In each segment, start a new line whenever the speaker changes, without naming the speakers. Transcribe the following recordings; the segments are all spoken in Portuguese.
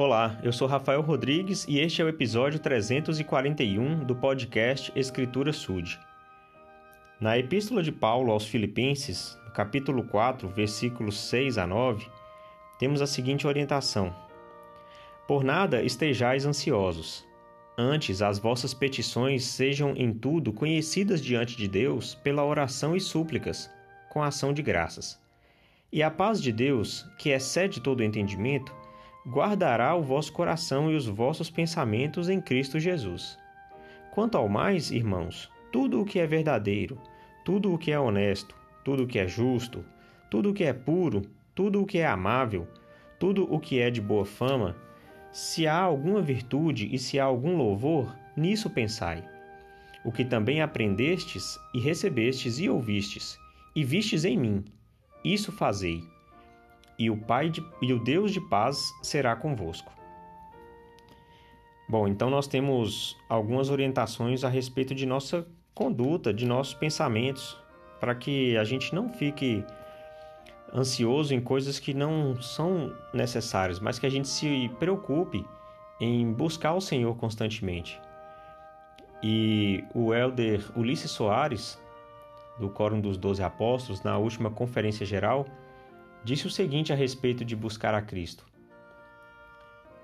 Olá, eu sou Rafael Rodrigues e este é o episódio 341 do podcast Escritura Sud. Na Epístola de Paulo aos Filipenses, no capítulo 4, versículos 6 a 9, temos a seguinte orientação: Por nada estejais ansiosos. Antes, as vossas petições sejam em tudo conhecidas diante de Deus pela oração e súplicas, com ação de graças. E a paz de Deus, que excede todo entendimento, guardará o vosso coração e os vossos pensamentos em Cristo Jesus. Quanto ao mais, irmãos, tudo o que é verdadeiro, tudo o que é honesto, tudo o que é justo, tudo o que é puro, tudo o que é amável, tudo o que é de boa fama, se há alguma virtude e se há algum louvor, nisso pensai. O que também aprendestes e recebestes e ouvistes, e vistes em mim, isso fazei e o Pai de, e o Deus de paz será convosco. Bom, então nós temos algumas orientações a respeito de nossa conduta, de nossos pensamentos, para que a gente não fique ansioso em coisas que não são necessárias, mas que a gente se preocupe em buscar o Senhor constantemente. E o elder Ulisses Soares, do Quórum dos Doze Apóstolos, na última conferência geral, disse o seguinte a respeito de buscar a Cristo: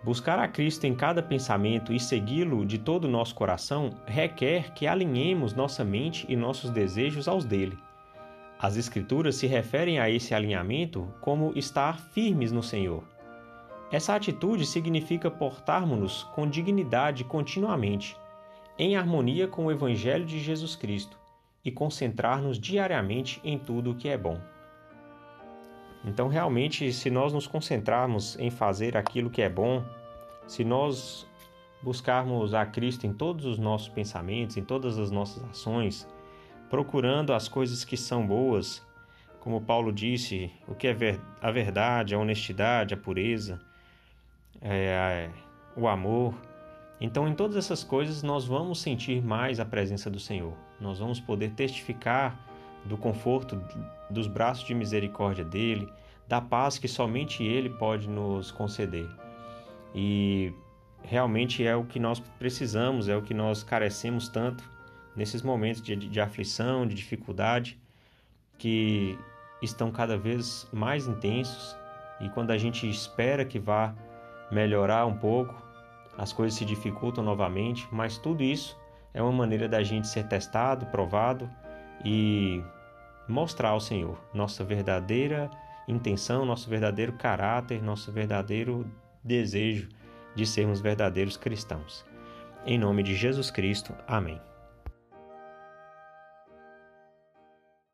Buscar a Cristo em cada pensamento e segui-lo de todo o nosso coração requer que alinhemos nossa mente e nossos desejos aos dele. As Escrituras se referem a esse alinhamento como estar firmes no Senhor. Essa atitude significa portarmos-nos com dignidade continuamente, em harmonia com o Evangelho de Jesus Cristo, e concentrar-nos diariamente em tudo o que é bom. Então, realmente, se nós nos concentrarmos em fazer aquilo que é bom, se nós buscarmos a Cristo em todos os nossos pensamentos, em todas as nossas ações, procurando as coisas que são boas, como Paulo disse, o que é ver a verdade, a honestidade, a pureza, é, o amor. Então, em todas essas coisas, nós vamos sentir mais a presença do Senhor. Nós vamos poder testificar do conforto dos braços de misericórdia dele, da paz que somente ele pode nos conceder. E realmente é o que nós precisamos, é o que nós carecemos tanto nesses momentos de, de aflição, de dificuldade, que estão cada vez mais intensos e quando a gente espera que vá melhorar um pouco, as coisas se dificultam novamente, mas tudo isso é uma maneira da gente ser testado, provado e mostrar ao Senhor nossa verdadeira intenção, nosso verdadeiro caráter, nosso verdadeiro desejo de sermos verdadeiros cristãos. Em nome de Jesus Cristo, amém.